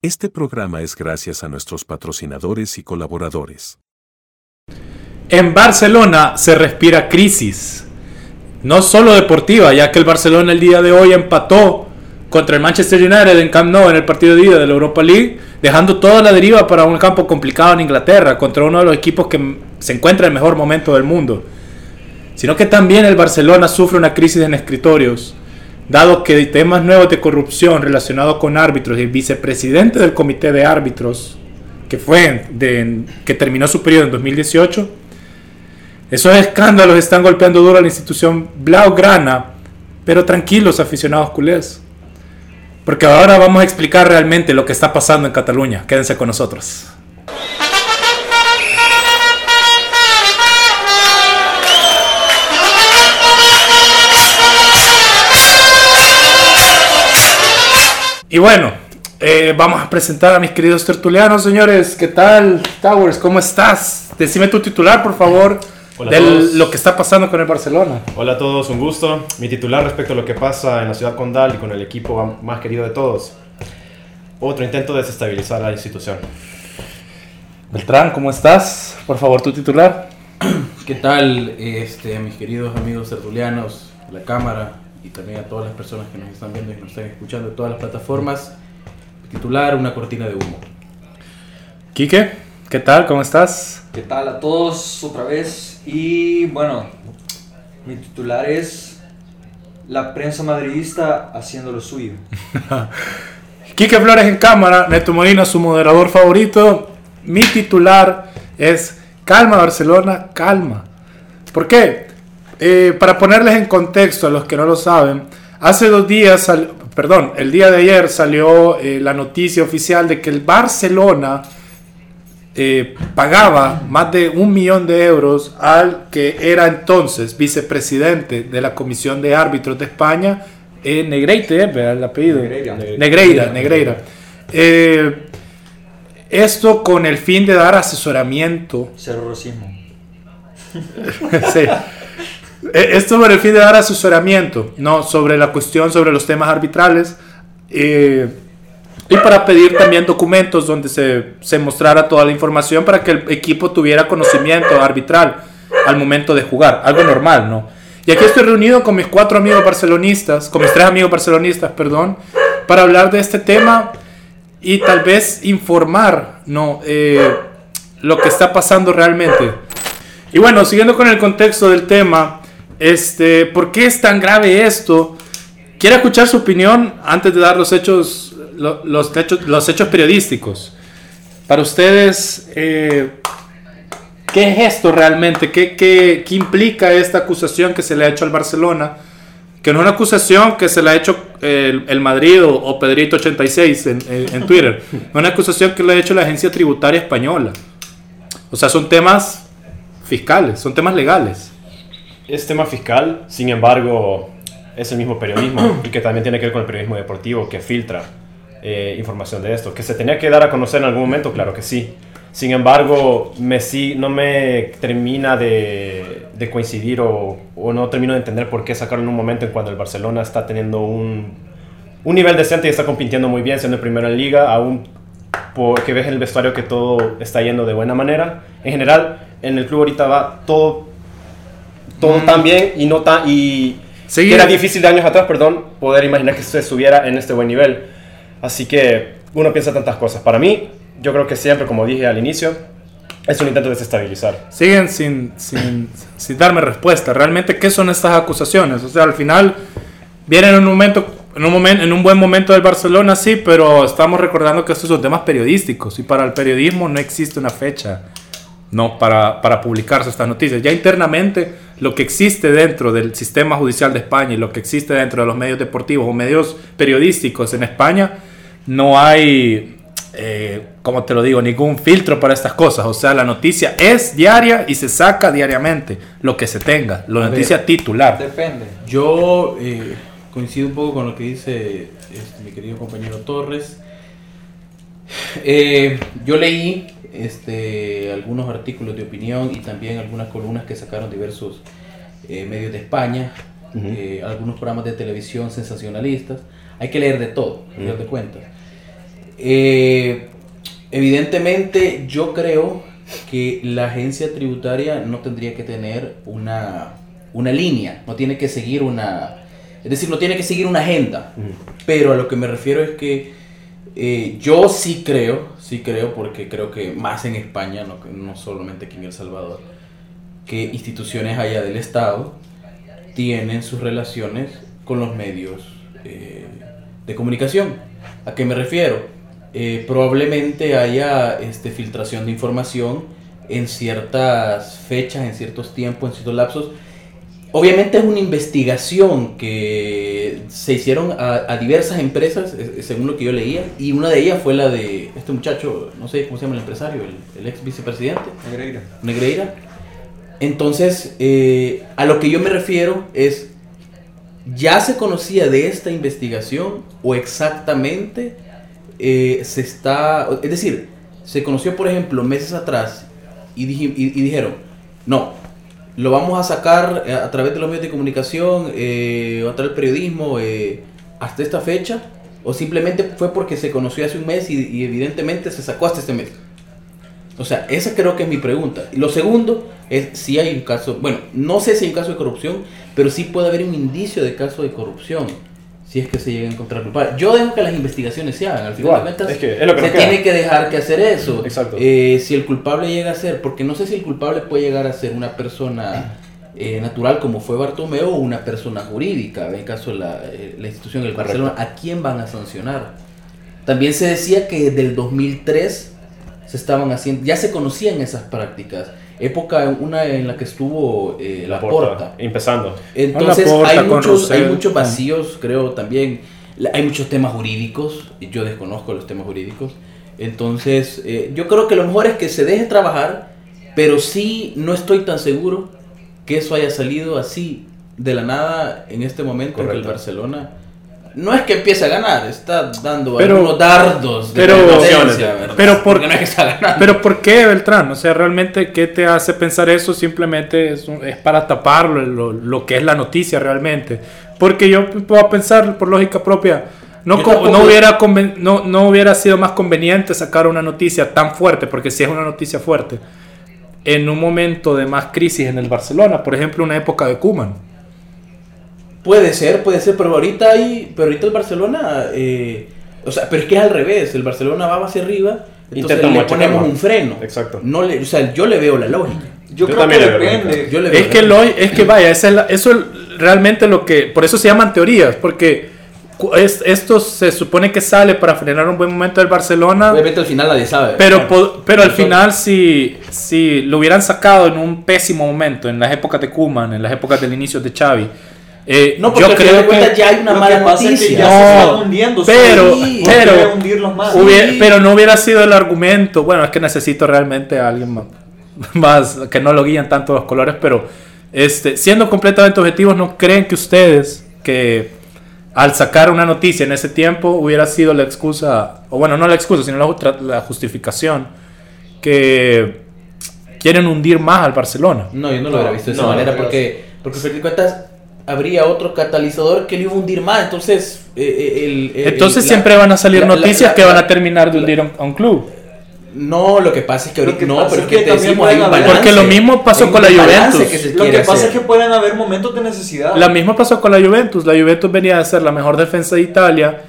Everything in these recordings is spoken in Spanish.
Este programa es gracias a nuestros patrocinadores y colaboradores. En Barcelona se respira crisis, no solo deportiva, ya que el Barcelona el día de hoy empató contra el Manchester United en Camp Nou en el partido de ida de la Europa League, dejando toda la deriva para un campo complicado en Inglaterra contra uno de los equipos que se encuentra en el mejor momento del mundo. Sino que también el Barcelona sufre una crisis en escritorios dado que temas nuevos de corrupción relacionados con árbitros y vicepresidente del comité de árbitros, que fue de, que terminó su periodo en 2018, esos escándalos están golpeando duro a la institución Blaugrana, pero tranquilos aficionados culés. Porque ahora vamos a explicar realmente lo que está pasando en Cataluña. Quédense con nosotros. Y bueno, eh, vamos a presentar a mis queridos tertulianos, señores. ¿Qué tal, Towers? ¿Cómo estás? Decime tu titular, por favor, de lo que está pasando con el Barcelona. Hola a todos, un gusto. Mi titular respecto a lo que pasa en la ciudad condal y con el equipo más querido de todos. Otro intento de desestabilizar la institución. Beltrán, ¿cómo estás? Por favor, tu titular. ¿Qué tal, este, mis queridos amigos tertulianos, la cámara, y también a todas las personas que nos están viendo y nos están escuchando en todas las plataformas. Titular, una cortina de humo. Quique, ¿qué tal? ¿Cómo estás? ¿Qué tal a todos otra vez? Y bueno, mi titular es La prensa madridista haciendo lo suyo. Quique Flores en cámara, Neto Molina, su moderador favorito. Mi titular es Calma Barcelona, calma. ¿Por qué? Eh, para ponerles en contexto a los que no lo saben, hace dos días, perdón, el día de ayer salió eh, la noticia oficial de que el Barcelona eh, pagaba más de un millón de euros al que era entonces vicepresidente de la Comisión de Árbitros de España, Negreira, el apellido. Negreira. Negreira, esto con el fin de dar asesoramiento. Racismo. sí. Eh, esto sobre el fin de dar asesoramiento, ¿no? Sobre la cuestión, sobre los temas arbitrales. Eh, y para pedir también documentos donde se, se, mostrara toda la información para que el equipo tuviera conocimiento arbitral al momento de jugar. Algo normal, ¿no? Y aquí estoy reunido con mis cuatro amigos barcelonistas, con mis tres amigos barcelonistas, perdón, para hablar de este tema y tal vez informar, ¿no? Eh, lo que está pasando realmente. Y bueno, siguiendo con el contexto del tema, este, ¿Por qué es tan grave esto? Quiero escuchar su opinión antes de dar los hechos, los, hechos, los hechos periodísticos. Para ustedes, eh, ¿qué es esto realmente? ¿Qué, ¿Qué, qué, implica esta acusación que se le ha hecho al Barcelona? Que no es una acusación que se le ha hecho el, el Madrid o, Pedrito86 en, en, Twitter. Es una acusación que le ha hecho la Agencia Tributaria Española. O sea, son temas fiscales, son temas legales es tema fiscal, sin embargo, es el mismo periodismo y que también tiene que ver con el periodismo deportivo que filtra eh, información de esto. Que se tenía que dar a conocer en algún momento, claro que sí. Sin embargo, me, sí, no me termina de, de coincidir o, o, no termino de entender por qué sacarlo en un momento en cuando el Barcelona está teniendo un, un nivel decente y está compitiendo muy bien, siendo el primero en liga, aún porque ves en el vestuario que todo está yendo de buena manera. En general, en el club ahorita va todo todo mm. tan bien y no tan... Y era difícil de años atrás, perdón, poder imaginar que se estuviera en este buen nivel. Así que uno piensa tantas cosas. Para mí, yo creo que siempre, como dije al inicio, es un intento de desestabilizar. Siguen sin, sin, sin darme respuesta. Realmente, ¿qué son estas acusaciones? O sea, al final vienen en un momento en un, momento, en un buen momento del Barcelona, sí, pero estamos recordando que estos son temas periodísticos y para el periodismo no existe una fecha no para, para publicarse estas noticias. Ya internamente lo que existe dentro del sistema judicial de España y lo que existe dentro de los medios deportivos o medios periodísticos en España, no hay, eh, como te lo digo, ningún filtro para estas cosas. O sea, la noticia es diaria y se saca diariamente lo que se tenga, la noticia titular. Depende. Yo eh, coincido un poco con lo que dice este, mi querido compañero Torres. Eh, yo leí este, algunos artículos de opinión y también algunas columnas que sacaron diversos eh, medios de España, eh, algunos programas de televisión sensacionalistas. Hay que leer de todo, uh de cuentas. Eh, evidentemente, yo creo que la agencia tributaria no tendría que tener una, una línea, no tiene que seguir una, es decir, no tiene que seguir una agenda. Pero a lo que me refiero es que yo sí creo, sí creo, porque creo que más en España, no, no solamente aquí en El Salvador, que instituciones allá del Estado tienen sus relaciones con los medios eh, de comunicación. ¿A qué me refiero? Eh, probablemente haya este, filtración de información en ciertas fechas, en ciertos tiempos, en ciertos lapsos. Obviamente es una investigación que se hicieron a, diversas empresas, eh, según lo que yo leía, y una de ellas fue la de este muchacho, no sé cómo se llama el empresario, el, ex vicepresidente. Negreira. Negreira. Entonces, eh, a lo que yo me refiero es, ¿ya se conocía de esta investigación o exactamente eh, se está, es decir, se conoció, por ejemplo, meses atrás y, y, dijeron, no, lo vamos a sacar eh, a través de los medios de comunicación eh, a través del periodismo hasta esta fecha, o simplemente fue porque se conoció hace un mes y, evidentemente se sacó hasta este mes. O sea, esa creo que es mi pregunta. Y lo segundo es si hay un caso, bueno, no sé si hay un caso de corrupción, pero sí puede haber un indicio de caso de corrupción si es que se llega a encontrar culpable. Yo dejo que las investigaciones se hagan, al final de cuentas se tiene que dejar que hacer eso. Exacto. Eh, si el culpable llega a ser, porque no sé si el culpable puede llegar a ser una persona eh, natural como fue Bartomeo o una persona jurídica, en el caso de la, eh, la institución del Barcelona, ¿a quién van a sancionar? También se decía que desde el 2003 se estaban haciendo, ya se conocían esas prácticas época una en la que estuvo eh, la, porta, empezando. Entonces hay muchos hay muchos vacíos creo también. Hay muchos temas jurídicos y yo desconozco los temas jurídicos. Entonces eh, yo creo que lo mejor es que se deje trabajar pero sí no estoy tan seguro que eso haya salido así de la nada en este momento en que el Barcelona no es que empiece a ganar, está dando pero, algunos dardos de pero, pero por, no es que pero ¿por qué Beltrán? O sea, realmente, ¿qué te hace pensar eso? Simplemente es, es para tapar lo, lo, que es la noticia realmente. Porque yo puedo pensar, por lógica propia, no, no, hubiera no, no hubiera sido más conveniente sacar una noticia tan fuerte, porque si es una noticia fuerte, en un momento de más crisis en el Barcelona, por ejemplo, una época de Kuman Puede ser, puede ser, pero ahorita hay, pero ahorita el Barcelona, eh, o sea, pero es que es al revés, el Barcelona va hacia arriba, entonces le ponemos un freno. Exacto. No le, o sea, yo le veo la lógica. Yo, creo que depende. Yo es, que lo, es que vaya, es eso es realmente lo que, por eso se llaman teorías, porque es, esto se supone que sale para frenar un buen momento del Barcelona. Obviamente al final nadie sabe. Pero, pero al final si, si lo hubieran sacado en un pésimo momento, en las épocas de Kuman, en las épocas del inicio de Xavi, eh, no, porque yo creo que ya hay una mala noticia. no, pero, pero, pero no hubiera sido el argumento. Bueno, es que necesito realmente a alguien más, que no lo guíen tanto los colores, pero este, siendo completamente objetivos, ¿no creen que ustedes que al sacar una noticia en ese tiempo hubiera sido la excusa, o bueno, no la excusa, sino la, la justificación que quieren hundir más al Barcelona? No, yo no, lo hubiera visto de esa manera porque, porque, porque cuentas habría otro catalizador que le iba a hundir más. Entonces, eh, eh, entonces siempre van a salir noticias que van a terminar de hundir a un club. No, lo que pasa es que ahorita no, pero es que, decimos, Porque lo mismo pasó con la Juventus. lo que pasa es que pueden haber momentos de necesidad. Lo mismo pasó con la Juventus. La Juventus venía a ser la mejor defensa de Italia.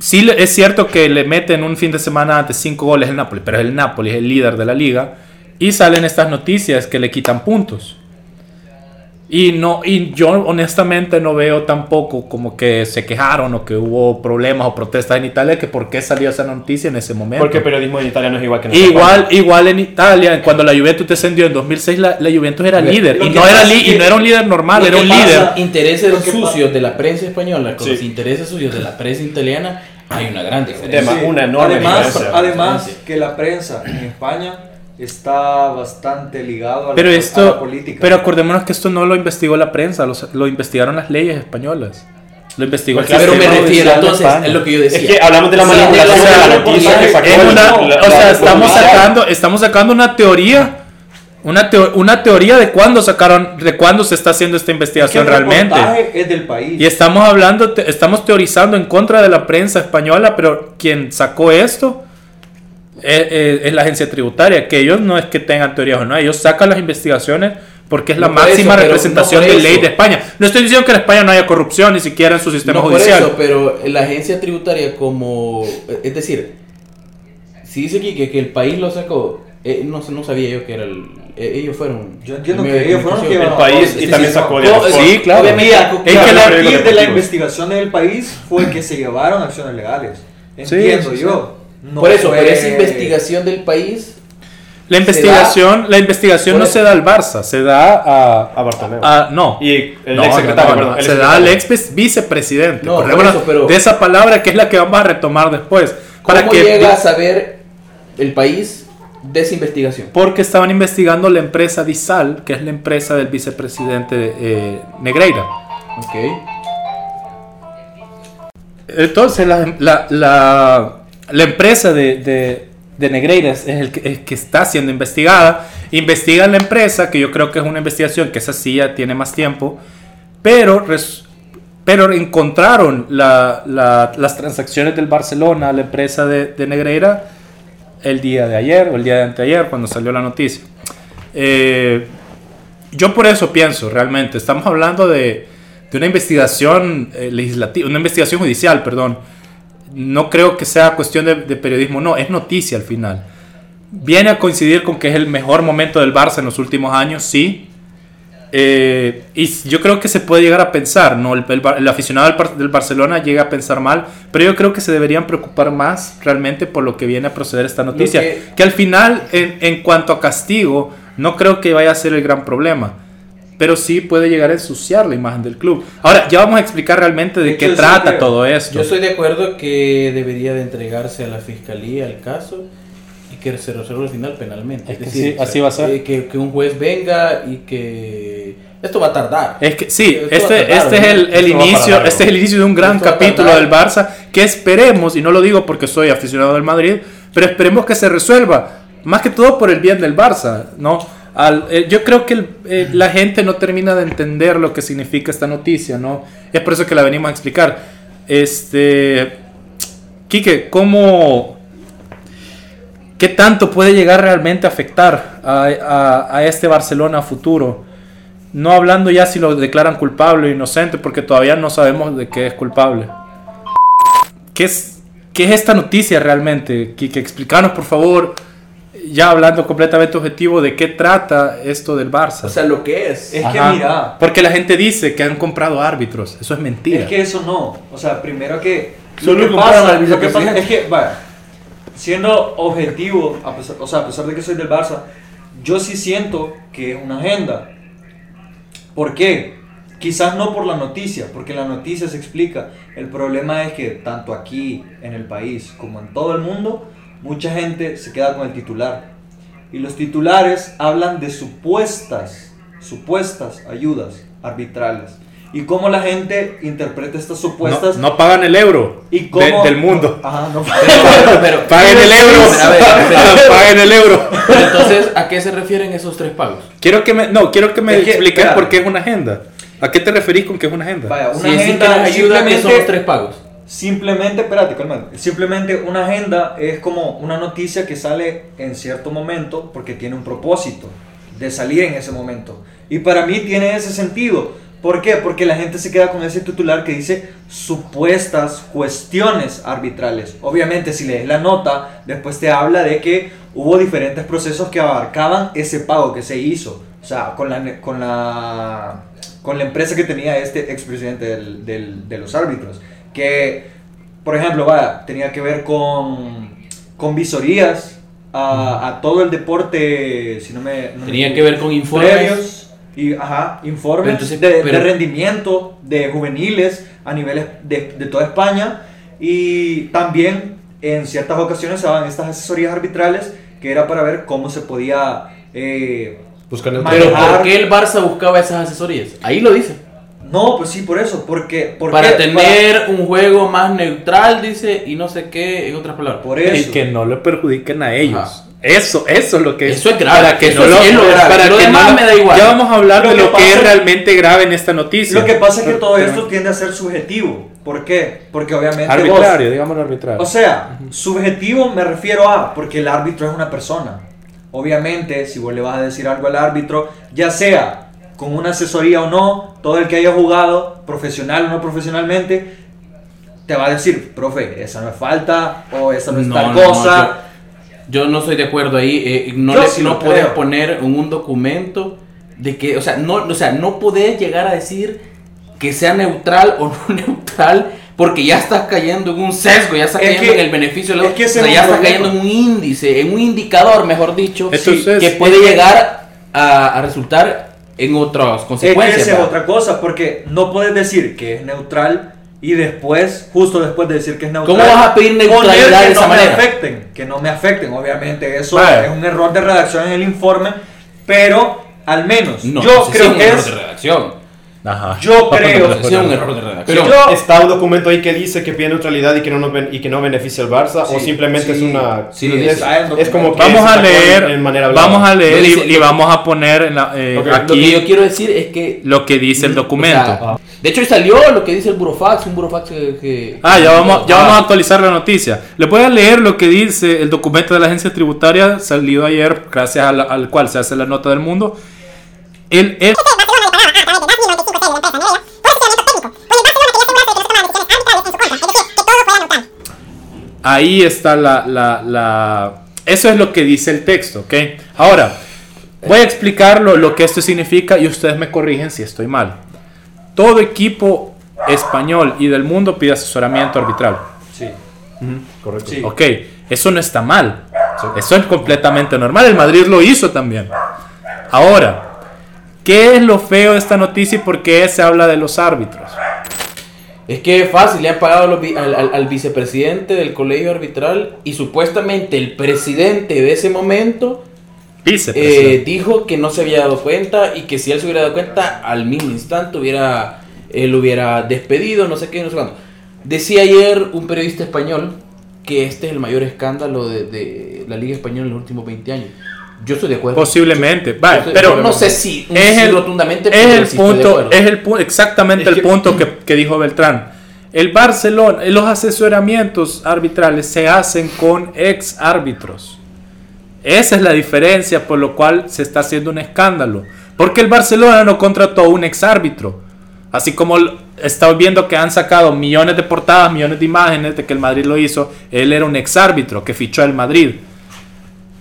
Sí es cierto que le meten un fin de semana antes cinco goles el Napoli, pero el Napoli es el líder de la liga. Y salen estas noticias que le quitan puntos. Y, no, y yo honestamente no veo tampoco como que se quejaron o que hubo problemas o protestas en Italia, que por qué salió esa noticia en ese momento. Porque el periodismo en Italia no es igual que en Igual, igual en Italia, cuando la Juventus descendió en 2006, la, la Juventus era líder. Y no era, y no era un líder normal, era un líder. Intereses sucios de la prensa española con los intereses sucios de la prensa italiana, hay una gran diferencia. una enorme además, Además, que la prensa en España está bastante ligado a, pero la, política. Pero acordémonos que esto no lo investigó la prensa, lo, investigaron las leyes españolas. Lo investigó el Pero me refiero, entonces, es lo que yo decía. Es que hablamos de la manipulación de la noticia. O sea, estamos sacando, estamos sacando una teoría Una, teo- una teoría de cuándo sacaron, de cuándo se está haciendo esta Que investigación el realmente. es del país. Y estamos hablando, te- estamos teorizando en contra de la prensa española, pero quien sacó esto es, es- es la agencia tributaria, que ellos no es que tengan teorías o no, ellos sacan las investigaciones porque es la No máxima eso, representación no de ley de España. No estoy diciendo que en España no haya corrupción ni siquiera en su sistema No por judicial. eso, pero la agencia tributaria como... Es decir, si dice aquí que, que el país lo sacó, eh, no, no sabía yo que era el... eh, ellos fueron... Yo entiendo que de ellos fueron los que. El país y también sacó Diario sí, claro. Obviamente, Es que la- de la investigación del país fue que se llevaron acciones legales. Entiendo sí. yo. No Por eso, fue- pero esa investigación del país... La investigación, la investigación Por no se da al Barça, se da a, A Bartomeu. a- no. Y el No, ex secretario, no, perdón, el se da al ex vicepresidente. No, por eso, pero- de esa palabra que es la que vamos a retomar después. ¿Cómo Para que llega a saber el país de esa investigación? porque estaban investigando la empresa Disal, que es la empresa del vicepresidente eh, Negreira. Ok. Entonces, la, la- la- la empresa de, de- de Negreira es el que, que está siendo investigada. Investigan la empresa, que yo creo que es una investigación que esa sí ya tiene más tiempo, pero, pero encontraron la- la- las transacciones del Barcelona, la empresa de, de Negreira, el día de ayer o el día de anteayer, cuando salió la noticia. Eh, yo por eso pienso, realmente, estamos hablando de, de una investigación eh, legislativa, una investigación judicial, perdón. No creo que sea cuestión de, de periodismo, no, es noticia al final. Viene a coincidir con que es el mejor momento del Barça en los últimos años, sí. Eh, y yo creo que se puede llegar a pensar, ¿no? El, el el aficionado del, Bar- del Barcelona llega a pensar mal, pero yo creo que se deberían preocupar más realmente por lo que viene a proceder esta noticia. que- que al final, en, en cuanto a castigo, no creo que vaya a ser el gran problema. Pero sí puede llegar a ensuciar la imagen del club. Ahora, ya vamos a explicar realmente de, De qué trata creo. todo esto. Yo estoy de acuerdo que debería de entregarse a la fiscalía el caso y que se resuelva al final penalmente. Es que sí, así va a ser. eh, que, que un juez venga y que esto va a tardar. Es que sí, Esto este, tardar, este es el, el inicio, este es el inicio de un gran Esto capítulo del Barça que esperemos, y no lo digo porque soy aficionado del Madrid, pero esperemos que se resuelva, más que todo por el bien del Barça, ¿no? Eh, yo creo que eh, la gente no termina de entender lo que significa esta noticia, ¿no? Es por eso que la venimos a explicar. Este, Quique, ¿cómo, ¿Qué tanto puede llegar realmente a afectar a, este Barcelona futuro? No hablando ya si lo declaran culpable o inocente, porque todavía no sabemos de qué es culpable. ¿Qué es, qué es esta noticia realmente? Quique, explícanos por favor, ya hablando completamente objetivo, de qué trata esto del Barça. O sea, lo que es. Es que Ajá. mira, Porque la gente dice que han comprado árbitros, eso es mentira. es que eso no. O sea, primero que. Solo lo que pasa, lo que pasa es que, vaya, siendo objetivo, a pesar, o sea, a pesar de que soy del Barça, yo sí siento que es una agenda. ¿Por qué? Quizás no por la noticia, porque la noticia se explica. El problema es que tanto aquí en el país como en todo el mundo, mucha gente se queda con el titular. Y los titulares hablan de supuestas, supuestas ayudas arbitrales. Y cómo la gente interpreta estas no, supuestas. no pagan el euro y de- cómo, del mundo. Ajá, no. Pero, pero- Paguen el euro. A ver, a ver, Paguen el euro. pero entonces, ¿a qué se refieren esos tres pagos? Quiero que me, no, quiero que me Es que, expliques espera. por qué es una agenda. ¿A qué te referís con que es una agenda? Vaya, una que agenda las ayudas que son los tres pagos. Simplemente, espérate, calmate. Simplemente una agenda es como una noticia que sale en cierto momento porque tiene un propósito de salir en ese momento. Y para mí tiene ese sentido. ¿Por qué? Porque la gente se queda con ese titular que dice supuestas cuestiones arbitrales. Obviamente, si lees la nota, después te habla de que hubo diferentes procesos que abarcaban ese pago que se hizo. O sea, con la, con la, con la empresa que tenía este expresidente del, del, de los árbitros. Que, por ejemplo, vaya, tenía que ver con, con visorías a, a todo el deporte, si no me... no me Tenía equivoco, que ver con informes. previos y ajá, informes entonces, de, de pero- rendimiento de juveniles a niveles de, de toda España y también en ciertas ocasiones se daban estas asesorías arbitrales que era para ver cómo se podía eh, Manejar. Pero ¿por qué el Barça buscaba esas asesorías? Ahí lo dice. No pues sí por eso porque ¿por Para qué? tener un juego más neutral, dice, y no sé qué, en otras palabras. por Y eso que no le perjudiquen a ellos. Ajá. Eso, eso es lo que Eso es grave, Para que eso no es- lo, es lo grave. para Lo que demás no me da igual. Ya vamos a hablar Lo de que lo que es realmente grave en esta noticia. Lo que pasa es que todo esto tiende a ser subjetivo. ¿Por qué? Porque obviamente Arbitrario, digámoslo arbitrario. vos, o sea, subjetivo me refiero a porque el árbitro es una persona. Obviamente, si vos le vas a decir algo al árbitro, ya sea con una asesoría o no, todo el que haya jugado, profesional o no profesionalmente, te va a decir, profe, esa no es falta o esa no es No, tal no, no, cosa. Yo no estoy de acuerdo ahí. eh, no Yo le- sí no puedes creo. poner en un documento de que, o sea, no, o sea, no puedes llegar a decir que sea neutral o no neutral porque ya estás cayendo en un sesgo, ya estás Es cayendo que- en el beneficio, del es otro, que ese o sea, es ya un estás cayendo en un índice, en un indicador, mejor dicho, Entonces, que puede es llegar a, a resultar en otras Es que consecuencias. esa es otra cosa, porque no puedes decir que es neutral y después, justo después de decir que es neutral, ¿Cómo vas a pedir neutralidad que de esa no manera? Me afecten, que no me afecten, obviamente, eso Vale. es un error de redacción en el informe, pero al menos No, yo eso sí creo es un que error es, de redacción. Ajá. yo creo, Eso sí es un error de redacción. Pero Yo- está un documento ahí que dice que pide neutralidad y que no, y que no beneficia al Barça o Sí, simplemente sí, es una sí, es, en es como que Vamos a leer, en- manera vamos a leer dice- y, y vamos a poner en la- eh, Ok, Lo que aquí yo quiero decir es que lo que dice el documento. O sea, de hecho, salió lo que dice el Burofax, un Burofax que... que- Ah, ya vamos, ya Ah, vamos a actualizar la noticia. Le voy a leer lo que dice el documento de la agencia tributaria salido ayer, gracias la- al cual se hace la nota del mundo. El, el- ahí está la, la, la- Eso es lo que dice el texto, ¿ok? Ahora, voy a explicar lo, lo que esto significa y ustedes me corrigen si estoy mal. Todo equipo español y del mundo pide asesoramiento arbitral. sí, Correcto. Sí. Ok, eso no está mal. Eso es completamente normal. El Madrid lo hizo también. Ahora, ¿qué es lo feo de esta noticia y por qué se habla de los árbitros? Es que es fácil, le han pagado al, al- al vicepresidente del colegio arbitral y supuestamente el presidente de ese momento eh, dijo que no se había dado cuenta y que si él se hubiera dado cuenta al mismo instante hubiera, él hubiera despedido, no sé qué, no sé cuándo. Decía ayer un periodista español que este es el mayor escándalo de, de la Liga Española en los últimos 20 años. Yo estoy de acuerdo. Posiblemente. Yo Vale, estoy- pero no sé si es el, rotundamente, es el punto, es el exactamente Es el que- punto que, que dijo Beltrán. El Barcelona, los asesoramientos arbitrales se hacen con ex árbitros. Esa es la diferencia por lo cual se está haciendo un escándalo. Porque el Barcelona no contrató a un ex árbitro. Así como estamos viendo que han sacado millones de portadas, millones de imágenes de que el Madrid lo hizo, él era un ex árbitro que fichó al Madrid.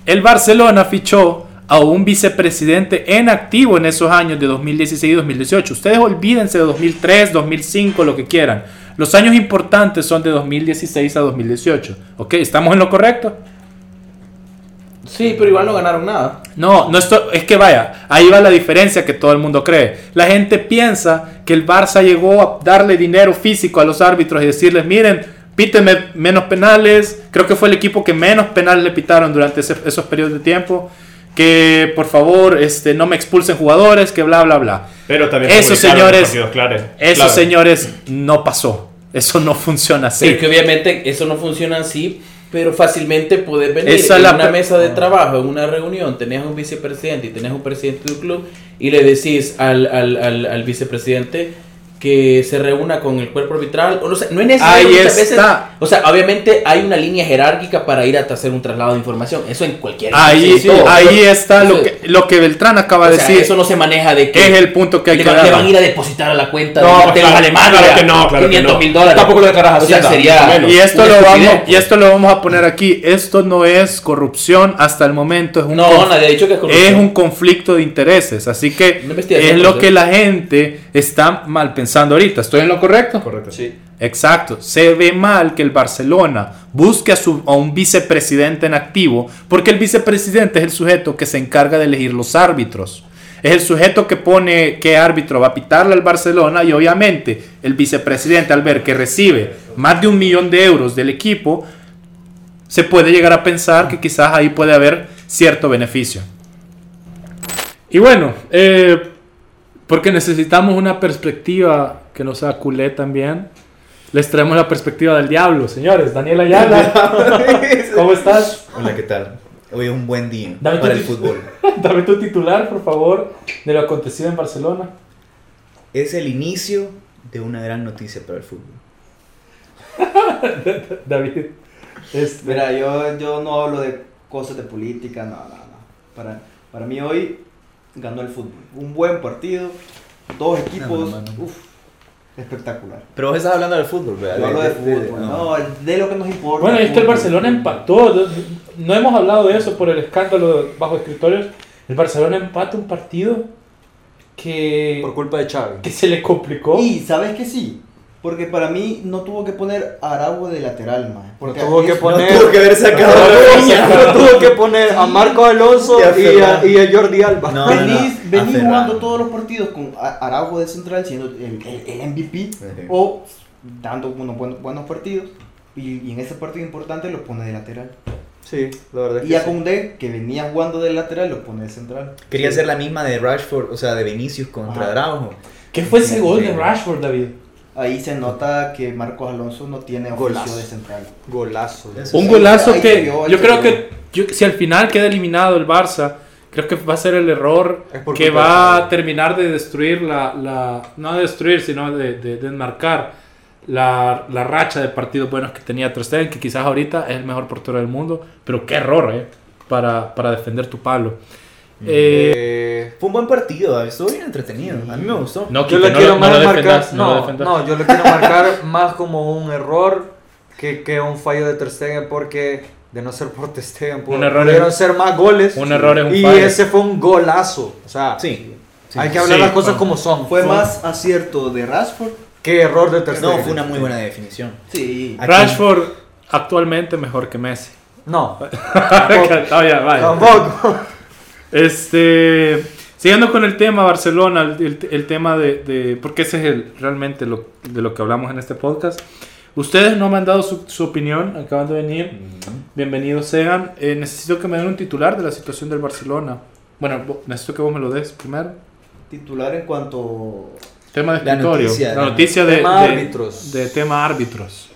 El Barcelona fichó a un vicepresidente en activo en esos años de 2016 y 2018. Ustedes olvídense de 2003, 2005, lo que quieran. Los años importantes son de 2016 a 2018. ¿Ok? ¿Estamos en lo correcto? Sí, pero igual no ganaron nada. No, no esto, es que vaya, ahí va la diferencia que todo el mundo cree. La gente piensa que el Barça llegó a darle dinero físico a los árbitros y decirles, miren, píteme menos penales. Creo que fue el equipo que menos penales le pitaron durante ese- esos periodos de tiempo. Que por favor este, no me expulsen jugadores, que bla, bla, bla. Pero también Esos señores, esos clave. señores no pasó. Eso no funciona así. Sí, que obviamente eso no funciona así, pero fácilmente puedes venir Esa es en la una mesa de trabajo, en una reunión, tenés un vicepresidente y tenés un presidente del club y le decís al, al, al, al vicepresidente que se reúna con el cuerpo arbitral. O no, sé, no es necesario Ahí muchas veces. está. O sea, obviamente hay una línea jerárquica para ir a hacer un traslado de información. Eso en cualquier Ahí, institución. ahí está lo Eso- que, lo que Beltrán acaba o de sea, decir. eso no se maneja de que es el punto que hay le, que van- le dar. van a ir a depositar a la cuenta No, de, claro, Alemania claro que no, claro que 500 no. mil dólares. Tampoco lo declaras O sea, sería. Y esto, lo vamos, y esto lo vamos a poner aquí. Esto no es corrupción hasta el momento. Es un, No, nadie ha dicho que es corrupción. es un conflicto de intereses. Así que es lo que la gente está mal pensando ahorita. ¿Estoy en lo correcto? Correcto. sí. Exacto. Se ve mal que el Barcelona busque a, su, a un vicepresidente en activo porque el vicepresidente es el sujeto que se encarga de elegir los árbitros. Es el sujeto que pone qué árbitro va a pitarle al Barcelona y obviamente el vicepresidente al ver que recibe más de un millón de euros del equipo, se puede llegar a pensar que quizás ahí puede haber cierto beneficio. Y bueno, eh, porque necesitamos una perspectiva que no sea culé también. Les traemos la perspectiva del diablo, señores. Daniel Ayala, ¿cómo estás? Hola, ¿qué tal? Hoy es un buen día Dame para el fútbol. Dame tu titular, por favor, de lo acontecido en Barcelona. Es el inicio de una gran noticia para el fútbol. David. Este, Mira, yo, yo no hablo de cosas de política, no, no, no. Para, para mí hoy ganó el fútbol. Un buen partido, dos equipos, No, no, no. uf, espectacular. Pero vos estás hablando del fútbol, ¿verdad? Yo hablo de fútbol, no, de lo que nos importa. Bueno, es que el. Barcelona empató. No- No hemos hablado de eso por el escándalo bajo escritorios. El Barcelona empata un partido que, Por culpa de Chávez. que se le complicó. Y sabes que sí, porque para mí no tuvo que poner a Araujo de lateral, man. Porque tuvo que poner- No tuvo que haber sacado a. Pero tuvo que poner a Marco Alonso Y a y a, y a Jordi Alba. No, venís, no, venís a jugando todos los partidos con A- Araujo de central siendo el, el- el MVP o dando unos buenos, buenos partidos y, y en ese partido importante lo pone de lateral. Sí, la verdad es Y a que sí. Koundé, que venía jugando de lateral, lo pone de central. Quería hacer la misma de Rashford, o sea, de Vinicius contra. Araujo. ¿Qué fue ese gol de Rashford, David? Ahí se nota que Marcos Alonso no tiene Golazo. oficio de central. Golazo. Un golazo que yo se creo que yo- si al final queda eliminado el Barça, creo que va a ser el error que va a terminar de destruir la, la no de destruir, sino de, de, de enmarcar la, la racha de partidos buenos que tenía Ter Stegen, que quizás ahorita es el mejor portero del mundo, pero qué error, eh, para, para defender tu palo. Eh, Eh, Fue un buen partido, estuvo bien entretenido. A mí me gustó. no, yo no quiero lo- no lo marcar. no lo No, yo le quiero marcar más como un error que, que un fallo de Ter Stegen porque de no ser por Ter Stegen pudo- Un error pudieron es- ser más goles. un error es un y fallo. ese fue un golazo. O sea, Sí. sí. hay que hablar Sí, las cosas fue- como son. Fue más acierto de Rashford. que error de Ter Stegen. No, fue una muy buena definición. Sí. Aquí- Rashford actualmente mejor que Messi. No, vaya. tampoco. Este, siguiendo con el tema Barcelona, el, tema de, de- porque ese es el, realmente lo, de lo que hablamos en este podcast. Ustedes no me han dado su, su opinión, acaban de venir. Bienvenidos sean. Eh, necesito que me den un titular de la situación del Barcelona. Bueno, necesito que vos me lo des primero. Titular en cuanto. Tema de La escritorio. noticia, la la- noticia de, Tema de- árbitros. de tema árbitros.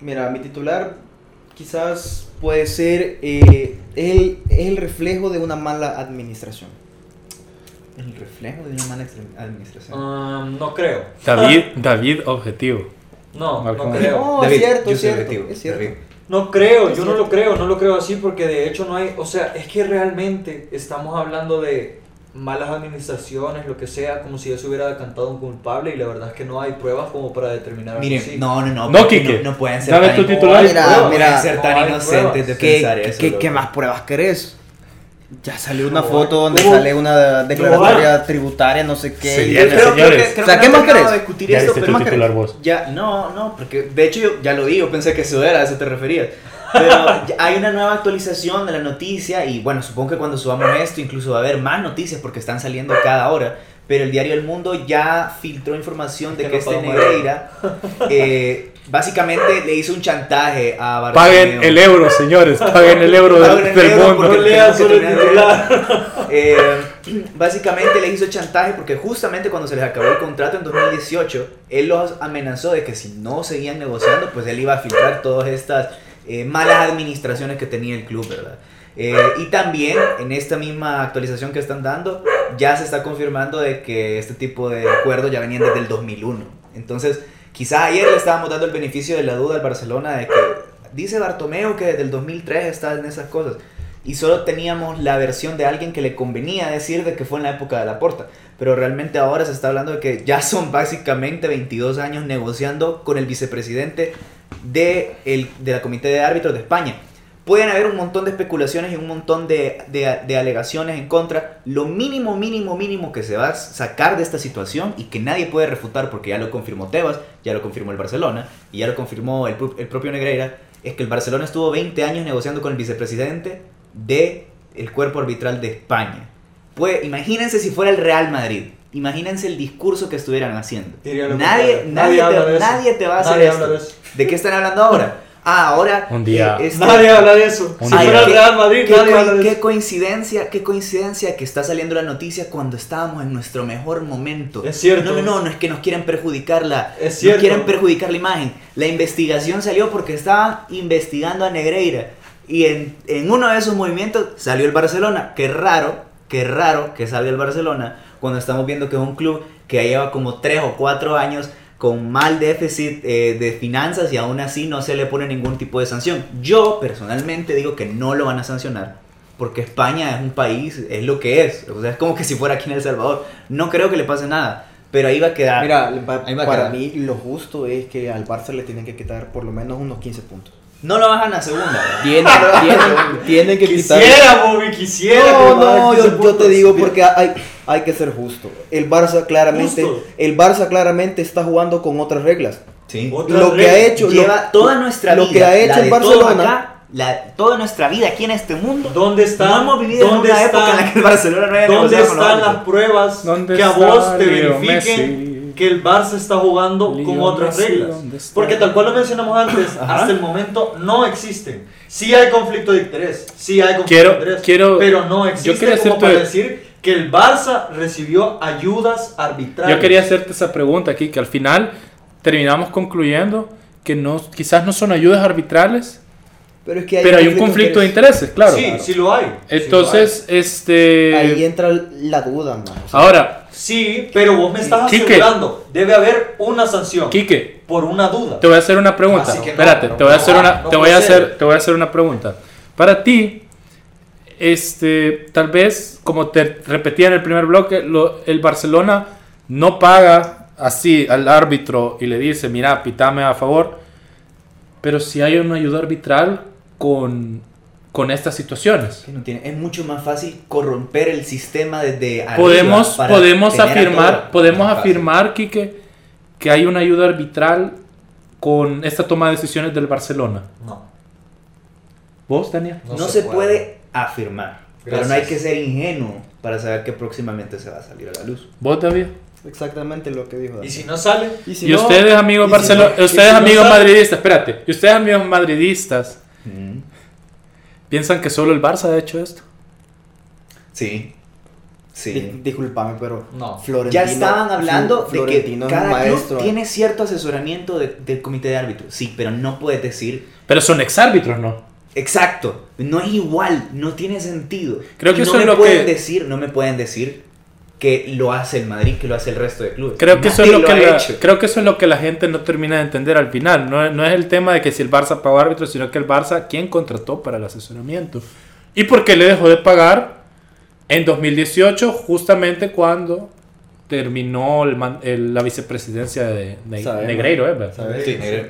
Mira, mi titular quizás puede ser. eh, el, es el reflejo de una mala administración. El reflejo de una mala administración. Um, no creo. David, David objetivo. No, Marco. no creo. No, David, es cierto, yo es soy cierto. objetivo, Es cierto. David. No creo, Es yo no lo creo, no lo creo así porque de hecho no hay, o sea, es que realmente estamos hablando de malas administraciones, lo que sea, como si ya se hubiera decantado un culpable y la verdad es que no hay pruebas como para determinar Miren, así. no, no, no. No, Quique. No, no pueden ser Dame tan tu in- titular. Mira, Mira, no ser no tan inocentes pruebas. de ¿Qué, pensar qué- eso. qué- qué más pruebas querés? Ya salió una No, foto donde ¿cómo? sale una declaratoria tributaria, no sé qué. Sí, Yo creo, creo que, creo O sea, que ¿qué más querés? discutir Ya esto, pero tu titular vos. Ya, no, no, porque de hecho yo ya lo di, yo pensé que eso era, a eso te referías. Pero hay una nueva actualización de la noticia y bueno, supongo que cuando subamos esto incluso va a haber más noticias porque están saliendo cada hora. Pero el diario El Mundo ya filtró información de Que que, no este Negreira eh, básicamente le hizo un chantaje a Bartomeu. Paguen el euro, señores. Paguen el euro del, el del euro mundo. porque No lean tenemos que solo el tener- titular. Eh, básicamente le hizo chantaje porque justamente cuando se les acabó el contrato en 2018, él los amenazó de que si no seguían negociando, pues él iba a filtrar todas estas eh, malas administraciones que tenía el club, ¿verdad? Eh, y también en esta misma actualización que están dando, ya se está confirmando de que este tipo de acuerdos ya venían desde el 2001. Entonces, quizás ayer le estábamos dando el beneficio de la duda al Barcelona de que dice Bartomeu que desde el 2003 está en esas cosas y solo teníamos la versión de alguien que le convenía decir de que fue en la época de la porta. Pero realmente ahora se está hablando de que ya son básicamente 22 años negociando con el vicepresidente de, el, de la Comité de Árbitros de España. Pueden haber un montón de especulaciones y un montón de, de- alegaciones en contra. Lo mínimo, mínimo, mínimo que se va a sacar de esta situación y que nadie puede refutar porque ya lo confirmó Tebas, ya lo confirmó el Barcelona y ya lo confirmó el, el propio Negreira, es que el Barcelona estuvo 20 años negociando con el vicepresidente de el cuerpo arbitral de España. Pues imagínense si fuera el Real Madrid. Imagínense el discurso que estuvieran haciendo. Nadie, contrario. nadie, habla te, de eso. nadie te va a hacer Nadie esto. de eso. ¿De qué están hablando ahora? Ah, ahora. Un día- eh, este- Nadie habla de eso. Un Si día- fuera el qué- Real Madrid, qué, nadie coi- habla de qué eso. coincidencia, qué coincidencia que está saliendo la noticia cuando estábamos en nuestro mejor momento. Es cierto. No, no, no, no es que nos quieren perjudicar la, Es no cierto. quieren perjudicar la imagen. La investigación salió porque estaban investigando a Negreira Y en, en uno de esos movimientos salió el Barcelona. Qué raro, qué raro que salga el Barcelona cuando estamos viendo que es un club que ya lleva como 3 o 4 años con mal déficit eh, de finanzas y aún así no se le pone ningún tipo de sanción. Yo personalmente digo que no lo van a sancionar porque España es un país, es lo que es. O sea, es como que si fuera aquí en El Salvador. No creo que le pase nada, pero ahí va a quedar. Mira, pa- Ahí va a para quedar. mí lo justo es que al Barça le tienen que quitar por lo menos unos 15 puntos. No lo bajan a segunda. Tienen, tienen, tienen que quitar. Quisiera, Bobby, quisiera. que No, no, 15 yo, yo te digo porque hay, hay que ser justo. El Barça claramente, Justo. el Barça claramente está jugando con otras reglas. Sí. Otra Lo que regla. ha hecho, lo- Lleva toda nuestra lo vida. que ha hecho la el Barcelona. acá, la- toda nuestra vida aquí en este mundo. ¿Dónde está? No hemos vivido en ¿Dónde una está- época en la que el Barcelona no haya ¿Dónde están las pruebas ¿Dónde que a vos te Leo verifiquen Messi? Que el Barça está jugando con otras reglas? Porque tal cual lo mencionamos antes, Ajá. hasta el momento no existen. Sí hay conflicto de interés, sí hay conflicto Quiero- de interés, quiero- pero no yo existe quería como para decir que el Barça recibió ayudas arbitrarias. Yo quería hacerte esa pregunta aquí, que al final terminamos concluyendo que no, quizás no son ayudas arbitrales, Pero es que hay, pero hay un conflicto de intereses, claro. Sí, sí lo hay. sí Entonces, este... Ahí entra la duda, man. O sea, Ahora. Sí, pero vos me estás Quique. asegurando, debe haber una sanción Quique, por una duda. te voy a hacer una pregunta. No, Espérate, no, te voy a hacer una, no te voy a puede ser. hacer, te voy a hacer una pregunta. Para ti, este, tal vez, como te repetía en el primer bloque, lo- el Barcelona no paga así al árbitro y le dice, mira, pitame a favor, pero si hay una ayuda arbitral con, con estas situaciones. Que no tiene- es mucho más fácil corromper el sistema desde arriba Podemos, para podemos afirmar, podemos afirmar, Quique, que hay una ayuda arbitral con esta toma de decisiones del Barcelona. No. ¿Vos, Daniel? No, se, puede. afirmar, pero no hay Gracias. que ser ingenuo para saber que próximamente se va a salir a la luz. ¿Vos, David? exactamente lo que dijo. Y si no sale, Y si y no- ustedes, amigos y si Barcelona, no- ustedes, si no amigos madridistas, espérate, y ustedes, amigos madridistas, piensan que solo el Barça ha hecho esto. Sí. Sí. Di- disculpame, pero No. Florentino, Ya estaban hablando de que cada maestro. club tiene cierto asesoramiento de- del comité de árbitros. Sí, pero no puedes decir Pero son exárbitros, ¿no? exacto. No es igual, no tiene sentido. Creo que eso no es me lo pueden que- decir, no me pueden decir que lo hace el Madrid, que lo hace el resto de clubes. Creo que, eso es Nadie lo que la, creo que eso es lo que la gente no termina de entender al final. No, es- no es el tema de que si el Barça pagó árbitro, sino que el Barça, ¿quién contrató para el asesoramiento? ¿Y por qué le dejó de pagar en 2018, justamente cuando terminó el el- la vicepresidencia de, de Sabemos. Negreiro? ¿eh? ¿Sabes? Sí, negro.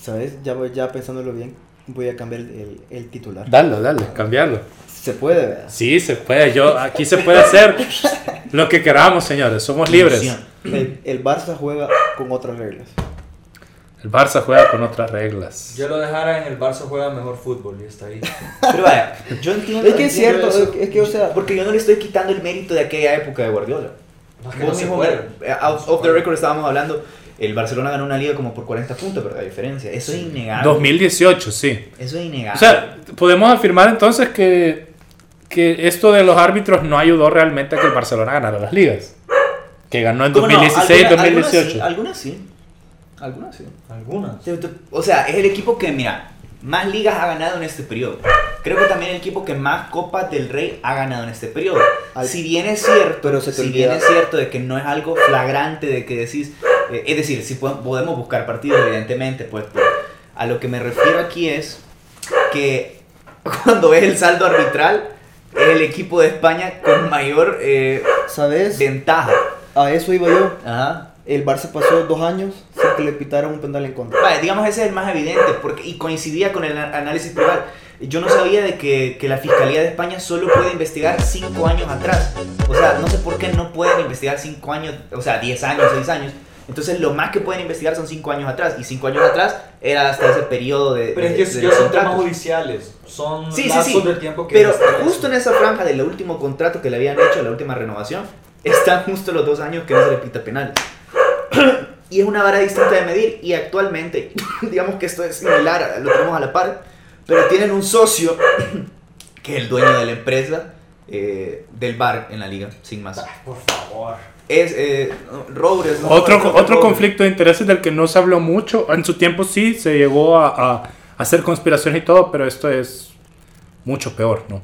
¿Sabes? Ya, voy- ya pensándolo bien, voy a cambiar el, el titular. Dale, dale, cambiarlo. Se puede, ¿verdad? Sí, se puede. Yo, aquí se puede hacer lo que queramos, señores. Somos libres. El, el Barça juega con otras reglas. El Barça juega con otras reglas. yo lo dejara en el Barça juega mejor fútbol y está ahí. Pero vaya, yo entiendo. Es que es cierto, es que- es que, o sea- Porque yo no le estoy quitando el mérito de aquella época de Guardiola. No, no se mismo, puede. eh, Out of the record estábamos hablando. El Barcelona ganó una liga como por 40 puntos, pero la diferencia. Eso es innegable. 2018, sí. Eso es innegable. O sea, podemos afirmar entonces que, que esto de los árbitros no ayudó realmente a que el Barcelona ganara las ligas. Que ganó en ¿Cómo no? 2016 y Alguna- 2018. Algunas sí. Algunas sí. Algunas. Sí. O sea, es el equipo que, mira, más ligas ha ganado en este periodo. Creo que también el equipo que más Copas del Rey ha ganado en este periodo. Al- Si bien es cierto, Pero se te si olvida- bien es cierto de que no es algo flagrante de que decís, eh, es decir, si po- podemos buscar partidos, evidentemente, pues, pues, a lo que me refiero aquí es que cuando ves el saldo arbitral, el equipo de España con mayor eh, ¿Sabes? ventaja. A eso iba yo. Ajá. El Barça pasó dos años sin que le pitaran un penal en contra. Vale, digamos ese es el más evidente porque, y coincidía con el análisis privado. Yo no sabía de que, que la Fiscalía de España solo puede investigar cinco años atrás. O sea, no sé por qué no pueden investigar cinco años, o sea, 10 años, 6 años. Entonces lo más que pueden investigar son cinco años atrás. Y cinco años atrás era hasta ese periodo de... Pero es de- que de ya son contratos. temas judiciales. Son Sí, sí, sí. del tiempo que Pero justo en esa franja del último contrato que le habían hecho, la última renovación, están justo los dos años que no se le pita penales. y es una vara distinta de medir. Y actualmente, digamos que esto es similar, lo tenemos a la par, pero tienen un socio que es el dueño de la empresa eh, del bar en la liga, sin más. Por favor. Es eh, Roures. ¿no? Otro, otro Roures. conflicto de intereses del que no se habló mucho. En su tiempo sí se llegó a, a hacer conspiraciones y todo, pero esto es mucho peor, ¿no?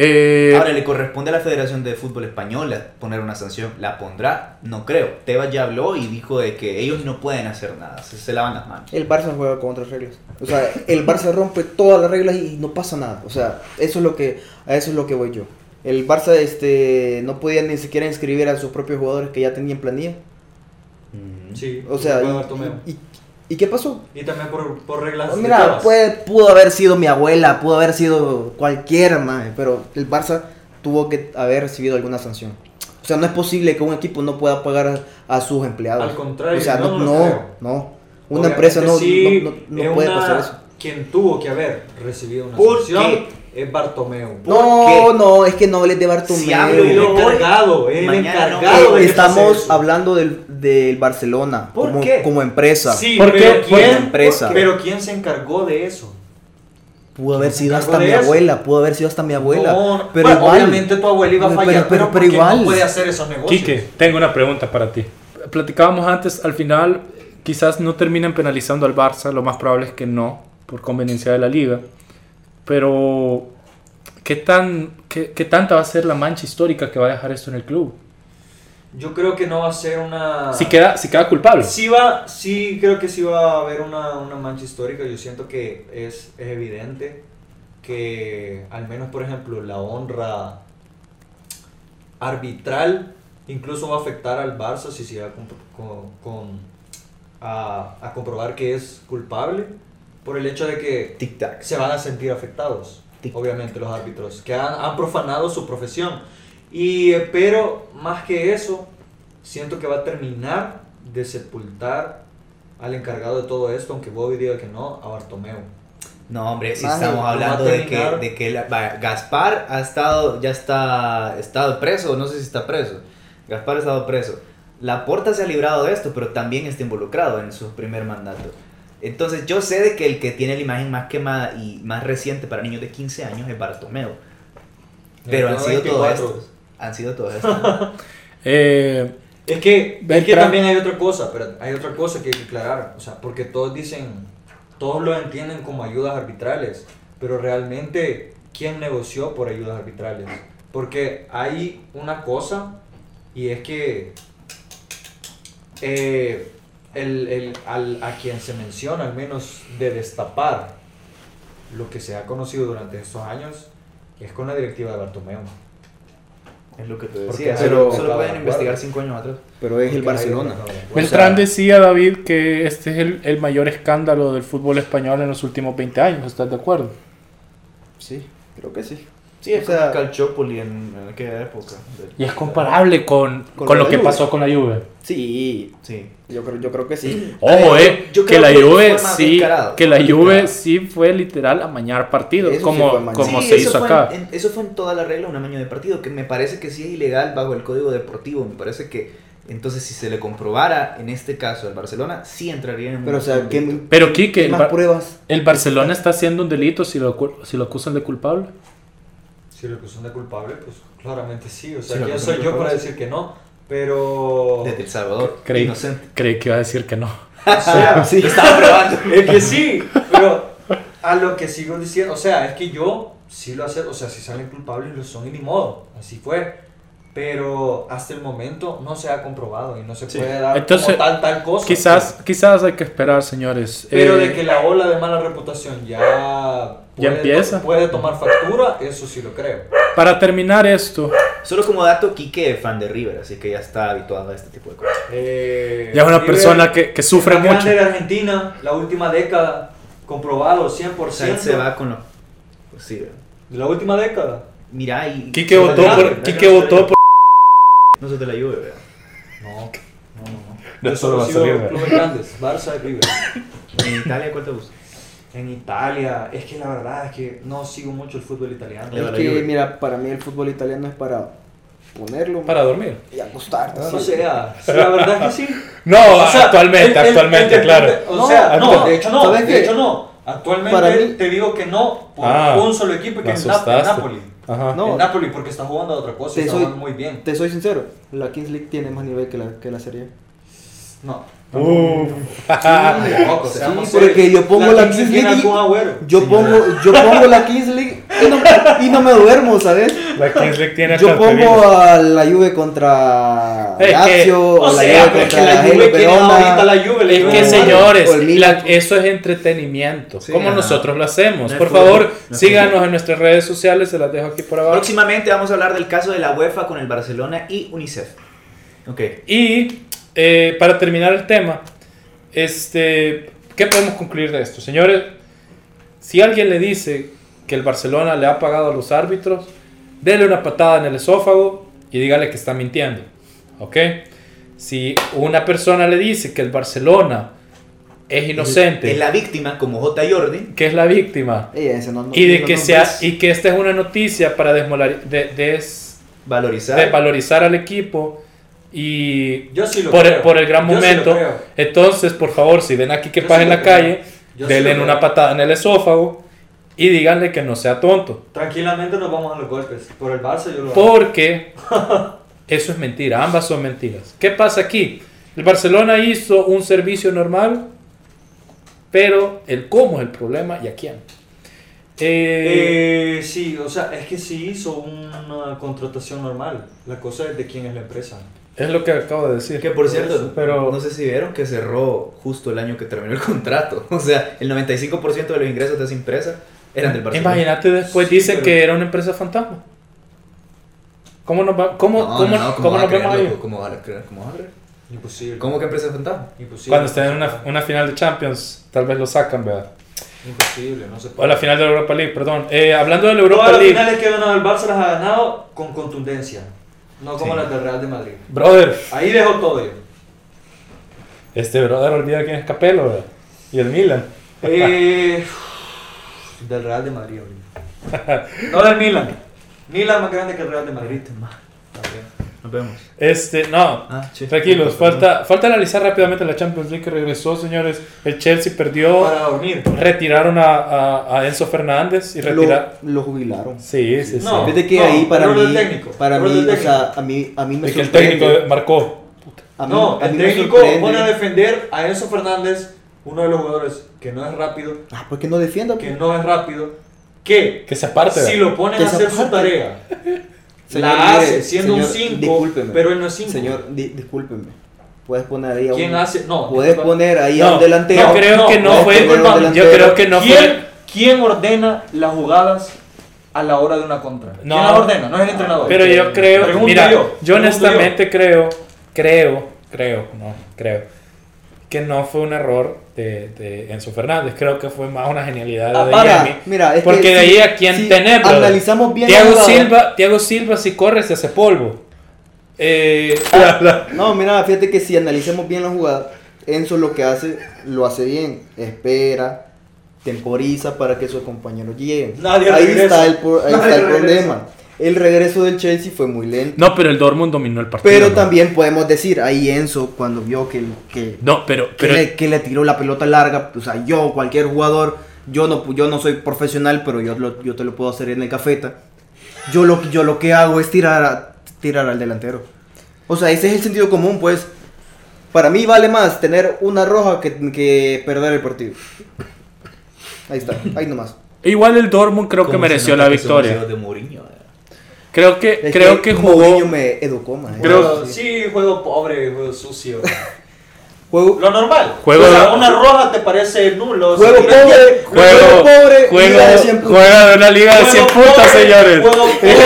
Eh, Ahora le corresponde a la Federación de Fútbol Española poner una sanción. ¿La pondrá? No creo. Tebas ya habló y dijo de que ellos no pueden hacer nada. Se, se lavan las manos. El Barça juega con otras reglas. O sea, el Barça rompe todas las reglas y no pasa nada. O sea, eso es lo que a eso es lo que voy yo. El Barça este no podía ni siquiera inscribir a sus propios jugadores que ya tenían planilla. Sí, O sea, y, Bartomeu. y- y qué pasó? Y también por, por reglas. Pues mira, puede, pudo haber sido mi abuela, pudo haber sido cualquiera más, pero el Barça tuvo que haber recibido alguna sanción. O sea, no es posible que un equipo no pueda pagar a, a sus empleados. Al contrario, o sea, no, no, no. Una Obviamente empresa no, sí, no, no- no es puede una- pasar eso. Quien tuvo que haber recibido una ¿Por sanción? Es Bartomeu. No, qué? no, es que no hables de Bartomeu. Si hablo el encargado, el Mañana no. encargado de estamos hablando del, del Barcelona ¿Por como, qué? como empresa. Sí, ¿Por pero qué? ¿quién, Como empresa. pero ¿quién se encargó de eso? Pudo haber sido hasta mi eso? abuela, pudo haber sido hasta mi abuela. No, pero bueno, igual. obviamente tu abuela iba a Pero- fallar, pero, pero- pero porque igual. no puede hacer esos negocios. Quique, tengo una pregunta para ti. Platicábamos antes, al final quizás no terminen penalizando al Barça, lo más probable es que no, por conveniencia de la liga. Pero, ¿qué, tan, qué, qué tanta va a ser la mancha histórica que va a dejar esto en el club? Yo creo que no va a ser una... Si queda, si queda culpable. Sí va, sí creo que sí va a haber una, una mancha histórica. Yo siento que es, es evidente que al menos, por ejemplo, la honra arbitral incluso va a afectar al Barça si se llega con, con- con- a, a comprobar que es culpable por el hecho de que Tic tac. se van a sentir afectados, Tic. obviamente los árbitros, que han, han profanado su profesión. Y, eh, pero más que eso, siento que va a terminar de sepultar al encargado de todo esto, aunque Bobby diga que no, a Bartomeu. No, hombre, si estamos hablando de que, de que la- va, Gaspar ha estado, ya está estado preso, no sé si está preso. Gaspar ha estado preso. La Porta se ha librado de esto, pero también está involucrado en su primer mandato. Entonces yo sé de que el que tiene la imagen más quemada y más reciente para niños de 15 años es Bartomeu. Pero han Tengo sido todos 24. estos. Han sido todos estos. Eh, Es que, es que también hay otra cosa, pero hay otra cosa que hay que aclarar. O sea, porque todos dicen, todos lo entienden como ayudas arbitrales, pero realmente, ¿quién negoció por ayudas arbitrales? Porque hay una cosa, y es que eh, el, el- al- a quien se menciona, al menos de destapar lo que se ha conocido durante estos años, es con la directiva de Bartomeu. es lo que te decía. así Solo, pueden de investigar. 5 años atrás. Pero es el Barcelona. Beltrán decía, David, que este es el, el mayor escándalo del fútbol español en los últimos 20 años. ¿Estás de acuerdo? Sí, creo que sí. Sí, es O sea- como Calciopoli en, en aquella época. Y es comparable con, Con lo que Juve. pasó con la Juve. Sí, Sí. yo creo, yo creo que sí. Ojo, eh, yo que creo la que Juve sí, que la Juve sí fue literal a mañar partidos, Eso como, como Sí, se hizo acá. en- eso fue en toda la regla un amaño de partido, que me parece que sí es ilegal bajo el código deportivo. Me parece que entonces si se le comprobara en este caso al Barcelona, sí entraría en un- Pero o sea, ¿qué. Pero Quique, qué el, más Bar- pruebas? el Barcelona está haciendo un delito si lo, si lo acusan de culpable. Si lo acusan de culpable, pues claramente sí. O sea, ¿quién acusan soy yo para decir que no? Pero. Desde El Salvador, Creí, inocente. creí que iba a decir que no. O sea, Sí. Estaba probando. es que sí, pero a lo que sigo diciendo, o sea, es que yo sí lo hace, o sea, si salen culpables lo son y ni modo, así fue. Pero hasta el momento no se ha comprobado y no se Sí. puede dar Entonces, como tal tal cosa. Quizás, quizás hay que esperar, señores. Pero Eh, de que la ola de mala reputación ya, Ya empieza. puede tomar factura, eso sí lo creo. Para terminar esto, Solo como dato, Quique es fan de River, así que ya está habituado a este tipo de cosas. Eh, ya es una River, persona que, que sufre grande mucho. de Argentina, la última década, comprobado 100%. O sea, él se va con lo... Pues sí, ¿verdad? De la última década. Mira, y... Quique votó votó por No se te la lluvia, ¿verdad? No, no, no. no. No, Yo solo va clubes grandes, Barça y River. ¿En Italia cuál te gusta? En Italia, es que la verdad es que no sigo mucho el fútbol italiano. Es que, Juve. mira, para mí el fútbol italiano es para ponerlo para dormir. y acostarte. O sí. sea, la verdad es que sí. No, O sea, actualmente, el- el- actualmente, el- claro. O No, sea, no, de hecho no, ¿sabes de hecho no. Actualmente Para mí- te digo que no por Ah, un solo equipo que es. Napoli. Ajá. No. El Napoli porque está jugando a otra cosa y Te está soy- jugando muy bien. Te soy sincero, la Kings League tiene más nivel que la, que la Serie. No. Uf. Sí, porque yo pongo la Kings Kings League y-. Yo pongo, yo pongo la Kings League y, no, y no me duermo, ¿sabes? La Kings League tiene Yo pongo a la Juve contra Lazio, O o la sea, Juve pero es que contra la Juve ahorita la. Juve. la Es que señores, la- eso es entretenimiento, Sí, como nosotros lo hacemos. No Por fútbol, favor, no síganos fútbol. en nuestras redes sociales, se las dejo aquí por abajo. Próximamente vamos a hablar del caso de la UEFA con el Barcelona y UNICEF. Ok. Y eh, para terminar el tema, este, ¿qué podemos concluir de esto? Señores, si alguien le dice que el Barcelona le ha pagado a los árbitros, déle una patada en el esófago y dígale que está mintiendo. ¿Ok? Si una persona le dice que el Barcelona es inocente, Es la víctima, como J. Jordi. que es la víctima, ese no- y de no que sea y que esta es una noticia para desmolar- de- des- Valorizar. desvalorizar al equipo y Yo sí lo por, el, creo. por el gran Yo sí momento. creo. Entonces, por favor, si ven aquí que pasa sí en la creo. calle, sí denle una creo. patada en el esófago y díganle que no sea tonto. Tranquilamente nos vamos a los golpes. Por el Barça yo lo hago. Porque eso es mentira, ambas son mentiras. ¿Qué pasa aquí? El Barcelona hizo un servicio normal, pero el cómo es el problema y a quién. Eh, Eh, sí, o sea, es que sí hizo una contratación normal. La cosa es de quién es la empresa. Es lo que acabo de decir. Que por cierto, Pero- no sé si vieron que cerró justo el año que terminó el contrato. O sea, el 95% de los ingresos de esa empresa eran del Barcelona. Imagínate después Sí, dicen pero- que era una empresa fantasma. ¿Cómo nos, va- cómo, No, cómo, no, no, cómo nos vemos ahí? ¿Cómo vas a creer? ¿Cómo vas a creer? Imposible. ¿Cómo que empresa fantasma? Imposible. Cuando estén en una, una final de Champions, tal vez lo sacan, ¿verdad? Imposible, no se O puede. la final de la Europa League, perdón. Eh, hablando de la Europa Todas las League, finales que ha ganado el Barça las ha ganado con contundencia. No como Sí. las del Real de Madrid. brother, Ahí dejó todo. yo. este brother olvida quién es Capello, ¿verdad? Y el Milan. Eh, del Real de Madrid. ahorita. No del Milan. Milan más grande que el Real de Madrid. Nos vemos. Este, no, Ah, sí. tranquilos, falta, falta analizar rápidamente la Champions League que regresó, señores. El Chelsea perdió, Para dormir. retiraron a, a, a Enzo Fernández y Lo, retiraron. lo jubilaron. Sí, sí, sí. No. Fíjate que no, ahí para mí, técnico, para mí, o sea, a mí, a mí me que el técnico marcó. a mí- No, a mí el técnico pone a defender a Enzo Fernández, uno de los jugadores que no es rápido, Ah, ¿por qué no defienda? que no es rápido, que Que se aparte. si lo ponen Que a hacer su tarea, Señor, la mire, hace siendo un señor, 5, discúlpeme. pero él no es 5. Señor, di- discúlpeme. Puedes poner ahí a ¿Quién un, hace? No, Puedes disculpa. poner ahí a No, un delantero. yo creo que no fue. un Yo. Yo creo que no ¿Quién, fue. quién ordena las jugadas a la hora de una contra? No. ¿Quién las ordena? No es el entrenador. Pero yo creo, mira, yo, yo, honestamente creo, creo, creo, no, creo, que no fue un error de, de Enzo Fernández. Creo que fue más una genialidad de Mira, Adeyemi. mira, es Porque que de si- ahí a quién si tener. Analizamos bien. Jugada- Silva, Thiago Silva si corre se hace polvo. Eh, No, mira, fíjate que si analicemos bien la jugada, Enzo lo que hace, lo hace bien. Espera, temporiza para que sus compañeros lleguen. Nadie ahí regresa. está el, ahí Nadie está el regresa. problema. El regreso del Chelsea fue muy lento. no, pero el Dortmund dominó el partido. Pero ¿no? también podemos decir, ahí Enzo, cuando vio que, que, No, pero, que, pero le, que le tiró la pelota larga, o sea, yo, cualquier jugador, yo no, yo no soy profesional, pero yo, lo- yo te lo puedo hacer en el cafeta. Yo lo, yo lo que hago es tirar, a- tirar al delantero. O sea, ese es el sentido común, pues. Para mí vale más tener una roja que, que perder el partido. Ahí está, ahí nomás. igual el Dortmund creo que ¿Cómo se mereció la victoria. de Mourinho, eh? Creo que, Es creo que jugó. Mourinho me educó, man. Creo, sí, juego pobre, juego sucio. Juego, Lo normal. Juego- o sea, una roja te parece nulo. juego si pobre, Juego, juego pobre, juego, de 100 puntos. juega de una liga de Juego 100 puntos, señores. Juego pobre,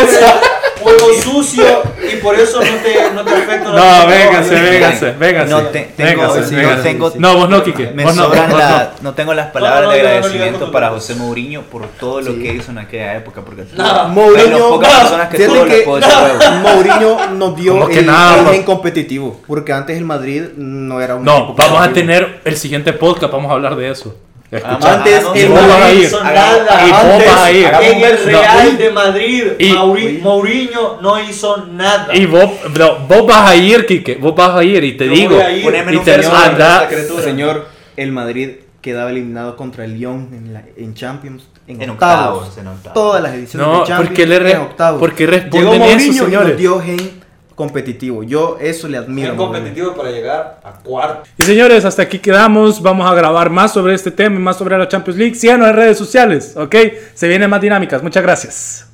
juego sucio y por eso no te, no te afecta. No, roja. véngase, véngase, véngase. No te- tengo- véngase, no véngase. tengo- No, vos no, Quique. Me vos no, sobran vos no. la- no tengo las palabras No, no, de no, no, agradecimiento no, para no. José Mourinho por todo lo que hizo en aquella época. Porque Nada. Mourinho, pocas personas que todo. Mourinho nos dio ¿Cómo que el, nada, el bro? gen competitivo, porque antes el Madrid no era un No, vamos a tener el siguiente podcast, vamos a hablar de eso. Escucha. Antes no, a Madrid nada. y Antes, a ir. En el No, Real uy. de Madrid, Y- Mauri- Mourinho no hizo nada. Y vos, bro, vos vas a ir, Quique, vos vas a ir y te Yo digo. ir. En y te verso, anda, Señor, el Madrid quedaba eliminado contra el Lyon en, la- en Champions, en, En octavos. octavos, en octavos. Todas las ediciones No, de Champions ¿por qué le re- en octavos. por qué Llegó responden Mourinho eso, y nos señores? dio gen competitivo. Yo eso le admiro. Bien competitivo para llegar a cuarto. Y señores, hasta aquí quedamos. Vamos a grabar más sobre este tema y más sobre la Champions League. Síganos en redes sociales, ¿ok? Se vienen más dinámicas. Muchas gracias.